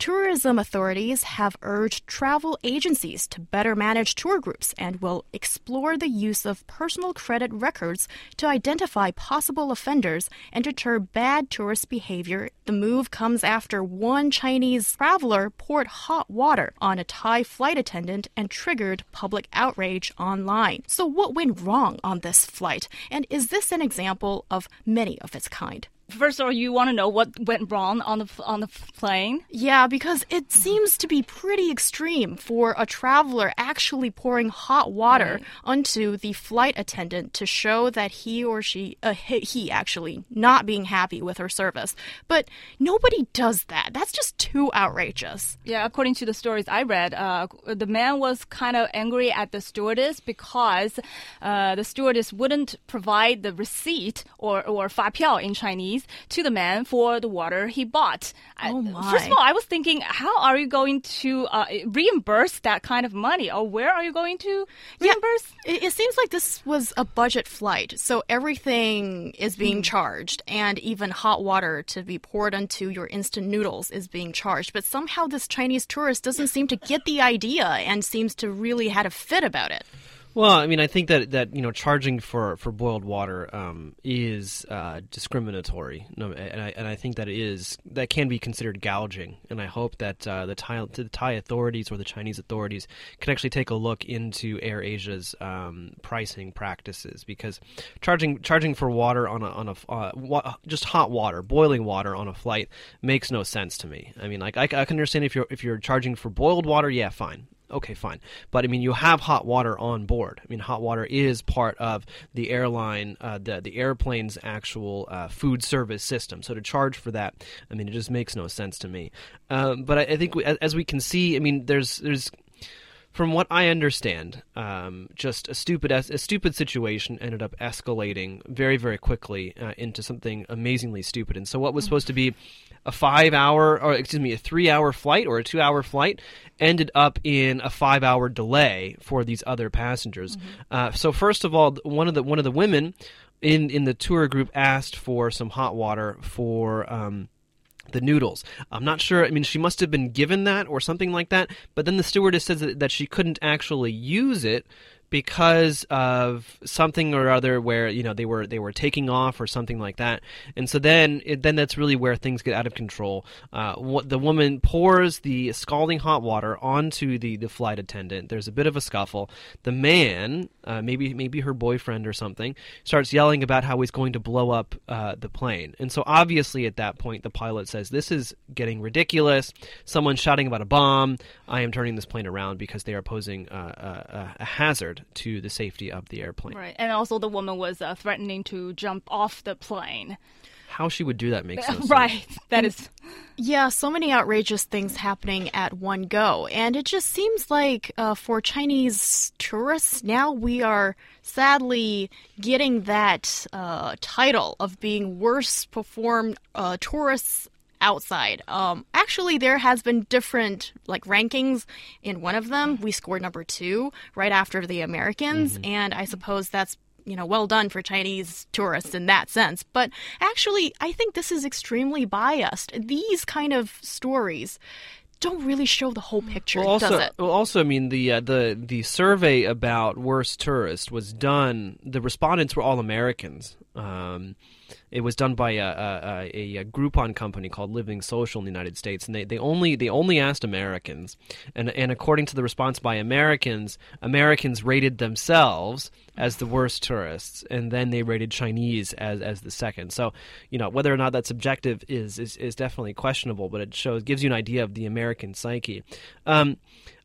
Tourism authorities have urged travel agencies to better manage tour groups and will explore the use of personal credit records to identify possible offenders and deter bad tourist behavior. The move comes after one Chinese traveler poured hot water on a Thai flight attendant and triggered public outrage online. So, what went wrong on this flight? And is this an example of many of its kind? First of all, you want to know what went wrong on the on the plane? Yeah, because it seems to be pretty extreme for a traveler actually pouring hot water right. onto the flight attendant to show that he or she, uh, he actually not being happy with her service. But nobody does that. That's just too outrageous. Yeah, according to the stories I read, uh, the man was kind of angry at the stewardess because uh, the stewardess wouldn't provide the receipt or or 发票 in Chinese to the man for the water he bought. Oh my. First of all, I was thinking, how are you going to uh, reimburse that kind of money, or where are you going to reimburse? Yeah, it, it seems like this was a budget flight, so everything is being mm. charged, and even hot water to be poured onto your instant noodles is being charged. But somehow this Chinese tourist doesn't seem to get the idea and seems to really had a fit about it. Well, I mean, I think that, that you know charging for, for boiled water um, is uh, discriminatory, and I, and I think that it is that can be considered gouging. And I hope that uh, the Thai the Thai authorities or the Chinese authorities can actually take a look into Air Asia's um, pricing practices because charging charging for water on a on a uh, wa- just hot water, boiling water on a flight makes no sense to me. I mean, like I, I can understand if you're if you're charging for boiled water, yeah, fine okay, fine. But I mean, you have hot water on board. I mean, hot water is part of the airline, uh, the the airplane's actual uh, food service system. So to charge for that, I mean, it just makes no sense to me. Um, but I, I think we, as we can see, I mean, there's there's from what I understand, um, just a stupid a stupid situation ended up escalating very very quickly uh, into something amazingly stupid. And so what was supposed to be a five hour or excuse me a three hour flight or a two hour flight ended up in a five hour delay for these other passengers. Mm-hmm. Uh, so first of all, one of the one of the women in in the tour group asked for some hot water for. Um, the noodles. I'm not sure. I mean, she must have been given that or something like that. But then the stewardess says that, that she couldn't actually use it because of something or other where you know they were they were taking off or something like that. And so then it, then that's really where things get out of control. Uh, what the woman pours the scalding hot water onto the the flight attendant. There's a bit of a scuffle. The man uh, maybe maybe her boyfriend or something starts yelling about how he's going to blow up uh, the plane. And so obviously at that point the pilot says this is getting ridiculous. Someone's shouting about a bomb. I am turning this plane around because they are posing uh, a hazard to the safety of the airplane. Right, and also the woman was uh, threatening to jump off the plane. How she would do that makes no sense. right, that is. Yeah, so many outrageous things happening at one go. And it just seems like uh, for Chinese tourists, now we are sadly getting that uh, title of being worst performed uh, tourists outside. Um, actually, there has been different like rankings. In one of them, we scored number two right after the Americans, mm -hmm. and I suppose that's you know well done for Chinese tourists in that sense. But actually, I think this is extremely biased. These kind of stories don't really show the whole picture, well, also, does it? Well, also, I mean, the uh, the the survey about worst tourist was done. The respondents were all Americans. Um, it was done by a, a, a, Groupon company called Living Social in the United States, and they, they only they only asked Americans, and and according to the response by Americans, Americans rated themselves as the worst tourists, and then they rated Chinese as as the second. So, you know, whether or not that's objective is is, is definitely questionable, but it shows gives you an idea of the American psyche. Um,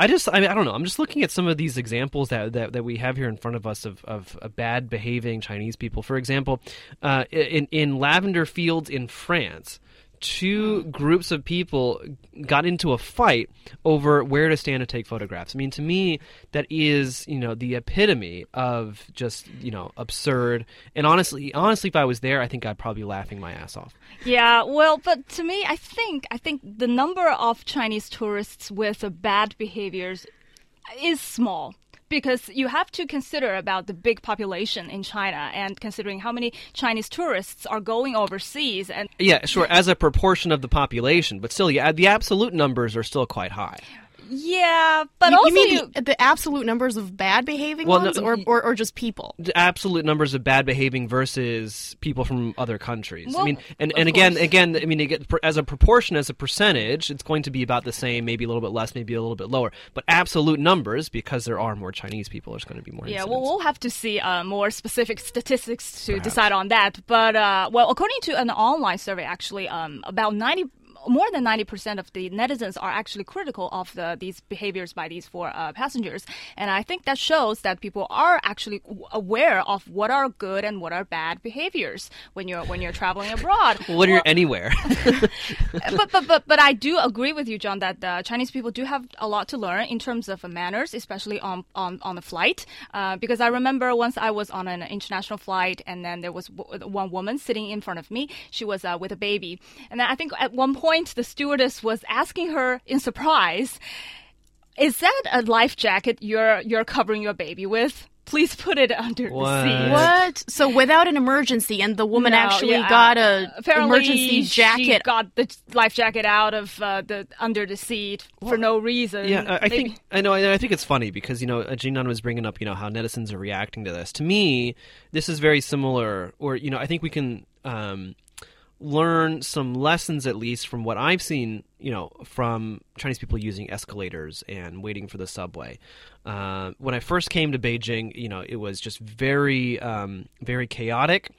I just, I, mean, I don't know. I'm just looking at some of these examples that, that, that we have here in front of us of, of, of bad behaving Chinese people. For example, uh, in, in lavender fields in France, two groups of people got into a fight over where to stand to take photographs. I mean, to me, that is you know the epitome of just you know absurd. And honestly, honestly, if I was there, I think I'd probably be laughing my ass off. Yeah, well, but to me, I think I think the number of Chinese tourists with bad behaviors is small because you have to consider about the big population in China and considering how many Chinese tourists are going overseas and Yeah, sure, as a proportion of the population, but still, yeah, the absolute numbers are still quite high. Yeah, but you, also you mean you, the, the absolute numbers of bad behaving Well, no, ones, or, or or just people? The absolute numbers of bad behaving versus people from other countries. I mean, and, and again, course. again, I mean, again, as a proportion, as a percentage, it's going to be about the same, maybe a little bit less, maybe a little bit lower. But absolute numbers, because there are more Chinese people, there's going to be more. Yeah, incidents. well, we'll have to see uh, more specific statistics to decide on that. But uh, well, according to an online survey, actually, um, about ninety. More than ninety percent of the netizens are actually critical of the, these behaviors by these four uh, passengers, and I think that shows that people are actually aware of what are good and what are bad behaviors when you're when you're traveling abroad. when you're anywhere. but, but but but I do agree with you, John, that uh, Chinese people do have a lot to learn in terms of manners, especially on on on the flight. Uh, because I remember once I was on an international flight, and then there was w- one woman sitting in front of me. She was uh, with a baby, and I think at one point the stewardess was asking her in surprise, "Is that a life jacket you're you're covering your baby with?" Please put it under What? the seat. What? So without an emergency, and the woman No, actually yeah, got a apparently emergency She jacket. got the life jacket out of uh, the under the seat for no reason. Yeah, I, I think I know. I I think it's funny because you know, uh, Jinan was bringing up you know how netizens are reacting to this. To me, this is very similar, or you know, I think we can um, learn some lessons at least from what I've seen. You know, from Chinese people using escalators and waiting for the subway. Uh, when I first came to Beijing, you know, it was just very, um, very chaotic.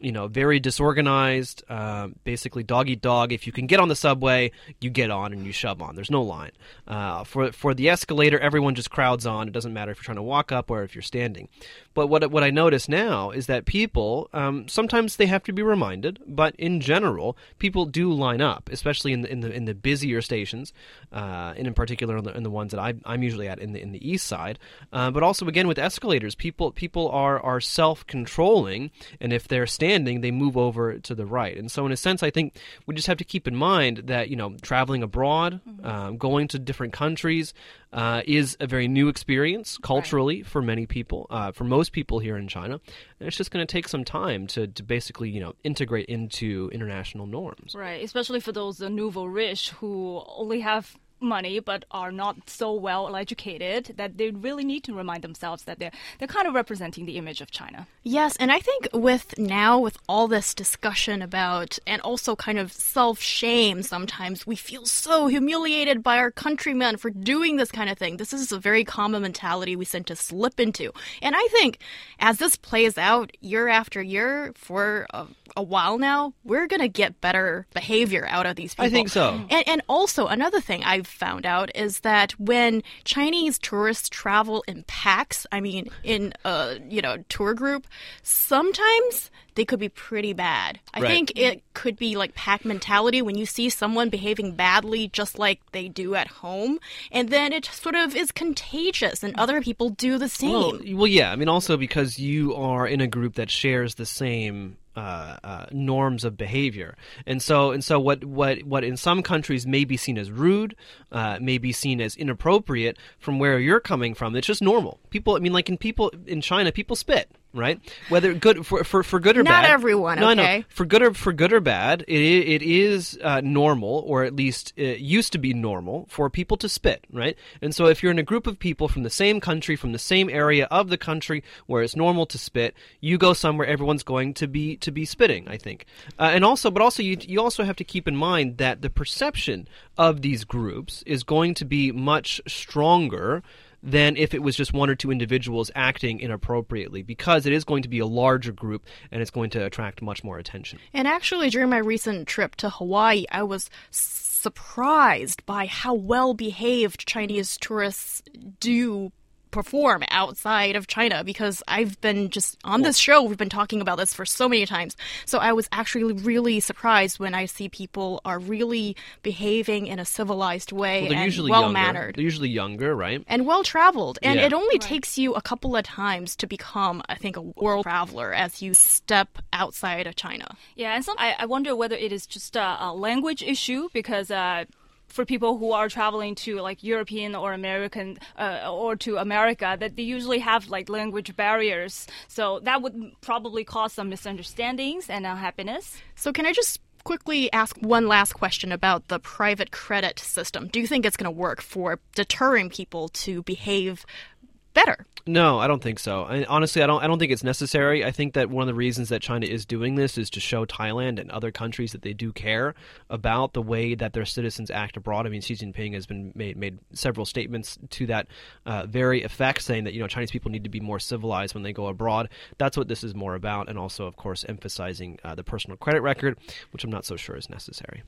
You know, very disorganized. Uh, basically, dog eat dog. If you can get on the subway, you get on and you shove on. There's no line. Uh, for for the escalator, everyone just crowds on. It doesn't matter if you're trying to walk up or if you're standing. But what what I notice now is that people um, sometimes they have to be reminded, but in general, people do line up, especially in the in the in the busier stations, uh, and in particular in the, in the ones that I, I'm usually at in the in the east side. Uh, but also again with escalators, people people are are self controlling, and if they're standing, they move over to the right. And so in a sense, I think we just have to keep in mind that you know traveling abroad, um, going to different countries. Uh, is a very new experience culturally for many people, uh, for most people here in China, and it's just going to take some time to, to basically you know integrate into international norms. right, especially for those uh, nouveau riche who only have money but are not so well educated that they really need to remind themselves that they're they're kind of representing the image of China. Yes, and I think with now with all this discussion about and also kind of self shame sometimes we feel so humiliated by our countrymen for doing this kind of thing. This is a very common mentality we tend to slip into. And I think as this plays out year after year for a, a while now, we're going to get better behavior out of these people. I think so. And, and also, another thing I've found out is that when Chinese tourists travel in packs, I mean, in a you know tour group, sometimes they could be pretty bad. I Right. think it could be like pack mentality when you see someone behaving badly, just like they do at home, and then it sort of is contagious, and other people do the same. Well, well, yeah. I mean, also because you are in a group that shares the same uh, uh, norms of behavior, and so and so what what what in some countries may be seen as rude, uh, may be seen as inappropriate from where you're coming from. It's just normal. People, I mean, like in people in China, people spit. Right, whether good for for, for good or Not bad. everyone, No, okay? no. For good or for good or bad, it it is uh, normal, or at least it used to be normal, for people to spit, right? And so, if you're in a group of people from the same country, from the same area of the country where it's normal to spit, you go somewhere, everyone's going to be to be spitting. I think, uh, and also, but also, you you also have to keep in mind that the perception of these groups is going to be much stronger than if it was just one or two individuals acting inappropriately because it is going to be a larger group and it's going to attract much more attention. And actually, during my recent trip to Hawaii, I was surprised by how well behaved Chinese tourists do perform outside of China because I've been just on this show, we've been talking about this for so many times. So I was actually really surprised when I see people are really behaving in a civilized way Well, and well mannered. They're usually younger, right? And well traveled. And Yeah. it only takes you a couple of times to become, I think, a world traveler as you step outside of China. Yeah, and some I, I wonder whether it is just a, a language issue because uh, for people who are traveling to like European or American uh, or to America that they usually have like language barriers. So that would probably cause some misunderstandings and unhappiness. So can I just quickly ask one last question about the private credit system? Do you think it's going to work for deterring people to behave better? No, I don't think so. I, honestly, I don't. I don't think it's necessary. I think that one of the reasons that China is doing this is to show Thailand and other countries that they do care about the way that their citizens act abroad. I mean, Xi Jinping has been made made several statements to that uh, very effect, saying that you know Chinese people need to be more civilized when they go abroad. That's what this is more about, and also, of course, emphasizing uh, the personal credit record, which I'm not so sure is necessary.